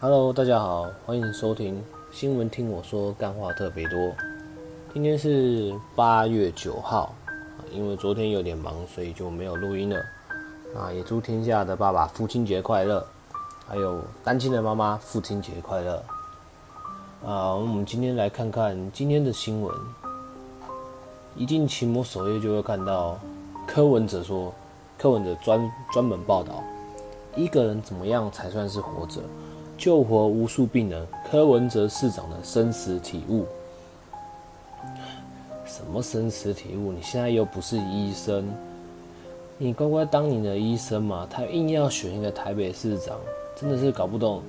Hello，大家好，欢迎收听新闻，听我说干话特别多。今天是八月九号，因为昨天有点忙，所以就没有录音了。啊，也祝天下的爸爸父亲节快乐，还有单亲的妈妈父亲节快乐。啊，我们今天来看看今天的新闻。一进奇摩首页就会看到柯文哲说，柯文哲专专门报道一个人怎么样才算是活着。救活无数病人，柯文哲市长的生死体悟。什么生死体悟？你现在又不是医生，你乖乖当你的医生嘛。他硬要选一个台北市长，真的是搞不懂，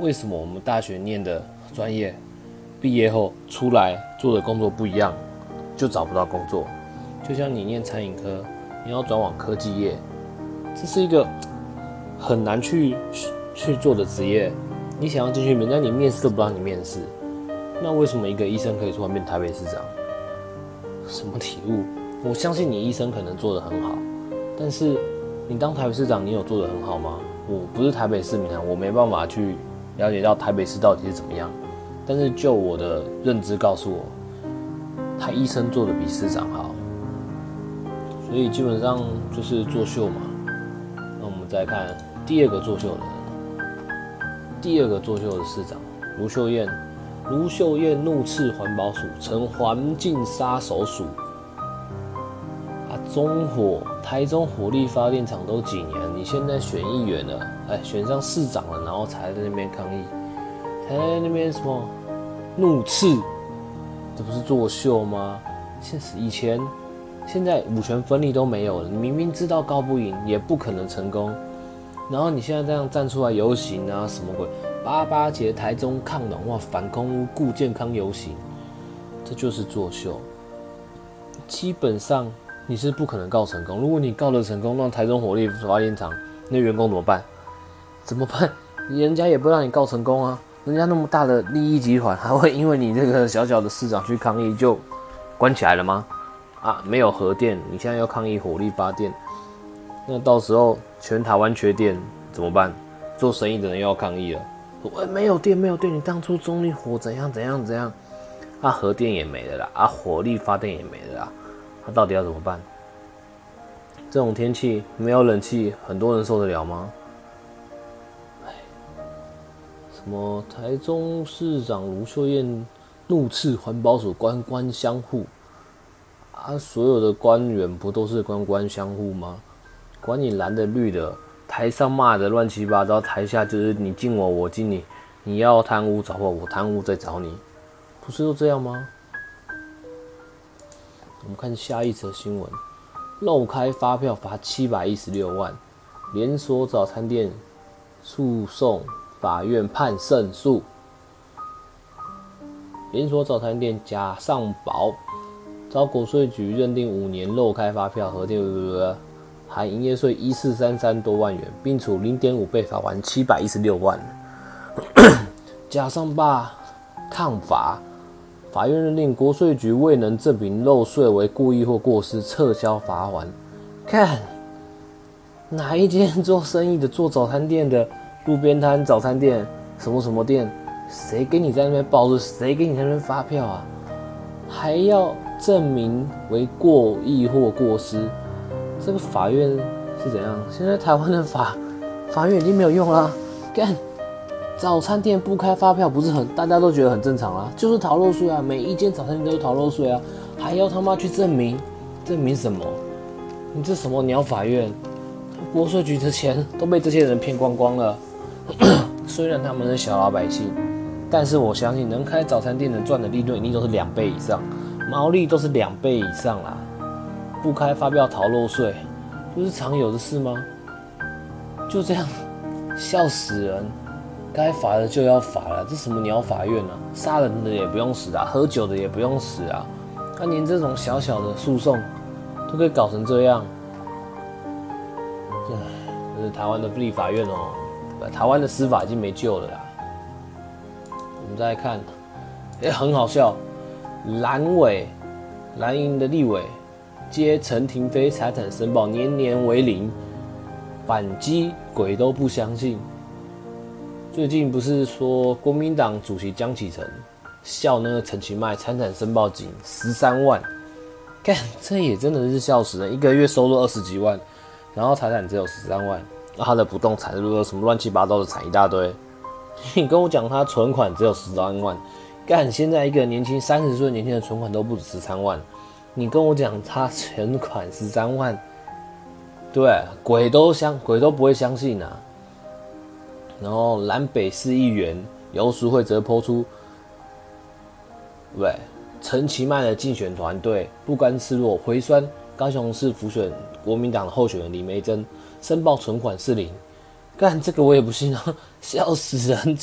为什么我们大学念的专业，毕业后出来做的工作不一样，就找不到工作。就像你念餐饮科，你要转往科技业，这是一个很难去。去做的职业，你想要进去，人家你面试都不让你面试，那为什么一个医生可以突然变台北市长？什么体悟？我相信你医生可能做得很好，但是你当台北市长，你有做得很好吗？我不是台北市民啊，我没办法去了解到台北市到底是怎么样。但是就我的认知告诉我，他医生做的比市长好，所以基本上就是作秀嘛。那我们再看第二个作秀的。第二个作秀的市长卢秀燕，卢秀燕怒斥环保署成环境杀手署。啊，中火台中火力发电厂都几年，你现在选议员了，哎，选上市长了，然后才在那边抗议，才在那边什么怒斥，这不是作秀吗？现实以前，现在五权分立都没有了，你明明知道高不赢，也不可能成功。然后你现在这样站出来游行啊，什么鬼？八八节台中抗暖化反空污顾健康游行，这就是作秀。基本上你是不可能告成功。如果你告了成功，让台中火力发电厂那员工怎么办？怎么办？人家也不让你告成功啊！人家那么大的利益集团，还会因为你这个小小的市长去抗议就关起来了吗？啊，没有核电，你现在要抗议火力发电。那到时候全台湾缺电怎么办？做生意的人又要抗议了。我没有电，没有电，你当初中立火怎样怎样怎样？啊，核电也没了啦，啊，火力发电也没了啦，他到底要怎么办？这种天气没有冷气，很多人受得了吗？什么台中市长卢秀燕怒斥环保署官官相护？啊，所有的官员不都是官官相护吗？管你蓝的绿的，台上骂的乱七八糟，台下就是你敬我，我敬你。你要贪污找我，我贪污再找你，不是都这样吗？我们看下一则新闻：漏开发票罚七百一十六万，连锁早餐店诉讼法院判胜诉。连锁早餐店假上保，遭国税局认定五年漏开发票核定。含营业税一四三三多万元，并处零点五倍罚款七百一十六万。加上罢抗罚，法院认定国税局未能证明漏税为故意或过失，撤销罚款。看哪一间做生意的，做早餐店的，路边摊早餐店，什么什么店，谁给你在那边报税？谁给你在那边发票啊？还要证明为过意或过失？这个法院是怎样？现在台湾的法法院已经没有用了。干，早餐店不开发票不是很大家都觉得很正常啦？就是逃漏税啊！每一间早餐店都是逃漏税啊！还要他妈去证明？证明什么？你这什么鸟法院？国税局的钱都被这些人骗光光了。虽然他们是小老百姓，但是我相信能开早餐店的赚的利润一定都是两倍以上，毛利都是两倍以上啦。不开发票逃漏税，不是常有的事吗？就这样，笑死人！该罚的就要罚了，这什么鸟法院啊？杀人的也不用死啊，喝酒的也不用死啊，他连这种小小的诉讼都可以搞成这样，这是台湾的立法院哦，台湾的司法已经没救了啦。我们再来看，哎，很好笑，蓝委蓝营的立委。接陈廷飞财产申报年年为零，反击鬼都不相信。最近不是说国民党主席江启臣笑那个陈其迈财产申报仅十三万，干这也真的是笑死人，一个月收入二十几万，然后财产只有十三万，他的不动产如果什么乱七八糟的产一大堆，你跟我讲他存款只有十三万，干现在一个年轻三十岁年轻的存款都不止十三万，你跟我讲他存款十三万，对，鬼都相鬼都不会相信啊。然后南北市议员游淑慧则抛出，对陈其迈的竞选团队不甘示弱，回酸高雄市辅选国民党的候选人李梅珍申报存款是零，干这个我也不信啊，笑死人！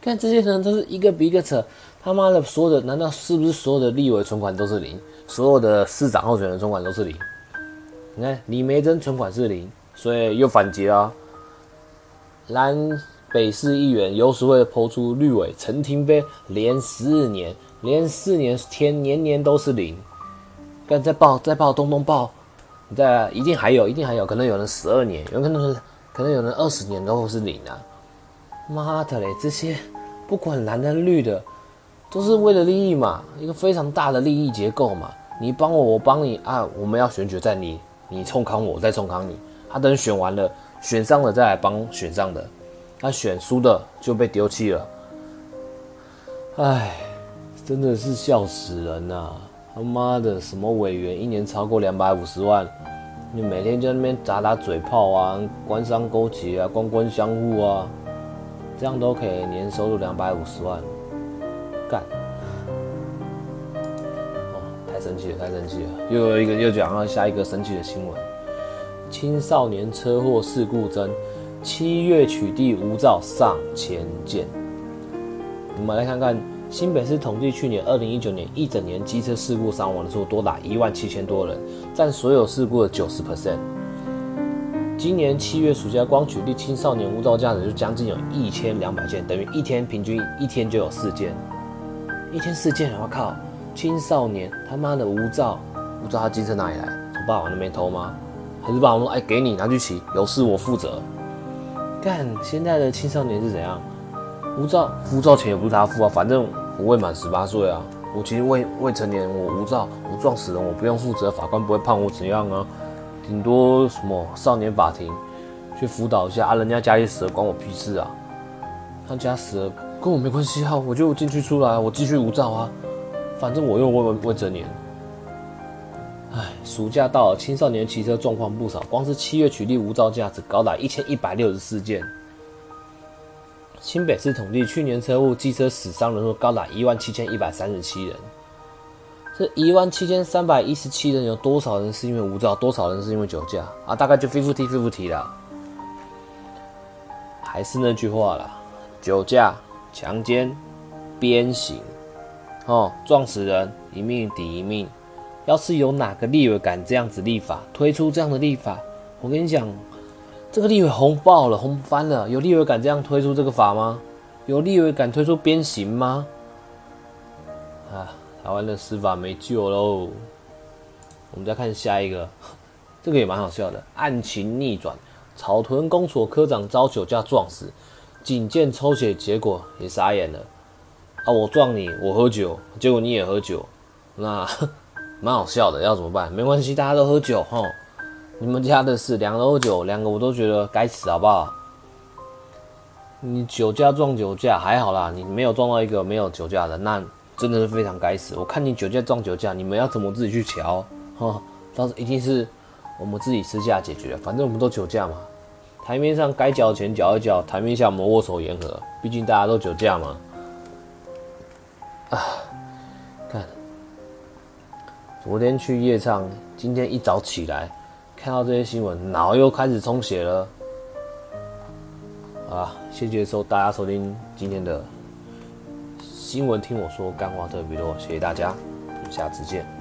看这些人都是一个比一个扯，他妈的所有的难道是不是所有的立委存款都是零，所有的市长候选人存款都是零？你看李梅珍存款是零，所以又反击了。南北市议员有时会抛出绿委陈廷飞连四年，连四年天年年都是零，干再报再报东东报，你再一定还有一定还有可能有人十二年，有可能是可能有人二十年都是零啊！妈的嘞，这些不管蓝的绿的，都是为了利益嘛，一个非常大的利益结构嘛。你帮我，我帮你啊！我们要选举在你，你冲康我，再冲康你。他等选完了。选上了再来帮选上的，他选输的就被丢弃了。唉，真的是笑死人呐！他妈的，什么委员一年超过两百五十万，你每天在那边打打嘴炮啊，官商勾结啊，官官相护啊，这样都可以年收入两百五十万，干！哦，太生气了，太生气了！又有一个又讲到下一个生气的新闻。青少年车祸事故增，七月取缔无照上千件。我们来看看新北市统计，去年二零一九年一整年机车事故伤亡的数多达一万七千多人，占所有事故的九十 percent。今年七月暑假光取缔青少年无照驾驶就将近有一千两百件，等于一天平均一天就有四件，一天四件，我靠！青少年他妈的无照，不知道他机车哪里来？从爸爸那边偷吗？还是爸爸说：“哎，给你拿去骑，有事我负责。”干，现在的青少年是怎样？无照，护照钱也不是他付啊，反正我未满十八岁啊，我其实未未成年，我无照，我撞死人，我不用负责，法官不会判我怎样啊？顶多什么少年法庭去辅导一下啊，人家家里死了关我屁事啊？他家死了跟我没关系啊，我就进去出来，我继续无照啊，反正我又未未成年。唉，暑假到了，青少年骑车状况不少。光是七月取缔无照驾驶，高达一千一百六十四件。新北市统计，去年车祸机车死伤人数高达一万七千一百三十七人。这一万七千三百一十七人，有多少人是因为无照，多少人是因为酒驾啊？大概就 fifty fifty 啦。还是那句话啦，酒驾、强奸、鞭刑，哦，撞死人，一命抵一命。要是有哪个立委敢这样子立法，推出这样的立法，我跟你讲，这个立委红爆了，红翻了。有立委敢这样推出这个法吗？有立委敢推出鞭刑吗？啊，台湾的司法没救喽！我们再看下一个，这个也蛮好笑的，案情逆转，草屯公所科长遭酒驾撞死，警见抽血结果也傻眼了。啊，我撞你，我喝酒，结果你也喝酒，那。蛮好笑的，要怎么办？没关系，大家都喝酒哈。你们家的事，两个喝酒，两个我都觉得该死，好不好？你酒驾撞酒驾还好啦，你没有撞到一个没有酒驾的，那真的是非常该死。我看你酒驾撞酒驾，你们要怎么自己去瞧？哈，到时一定是我们自己私下解决，反正我们都酒驾嘛。台面上该缴钱缴一缴，台面下我们握手言和，毕竟大家都酒驾嘛。啊。看昨天去夜唱，今天一早起来看到这些新闻，脑又开始充血了。啊，谢谢收大家收听今天的新闻，听我说干话特别多，谢谢大家，下次见。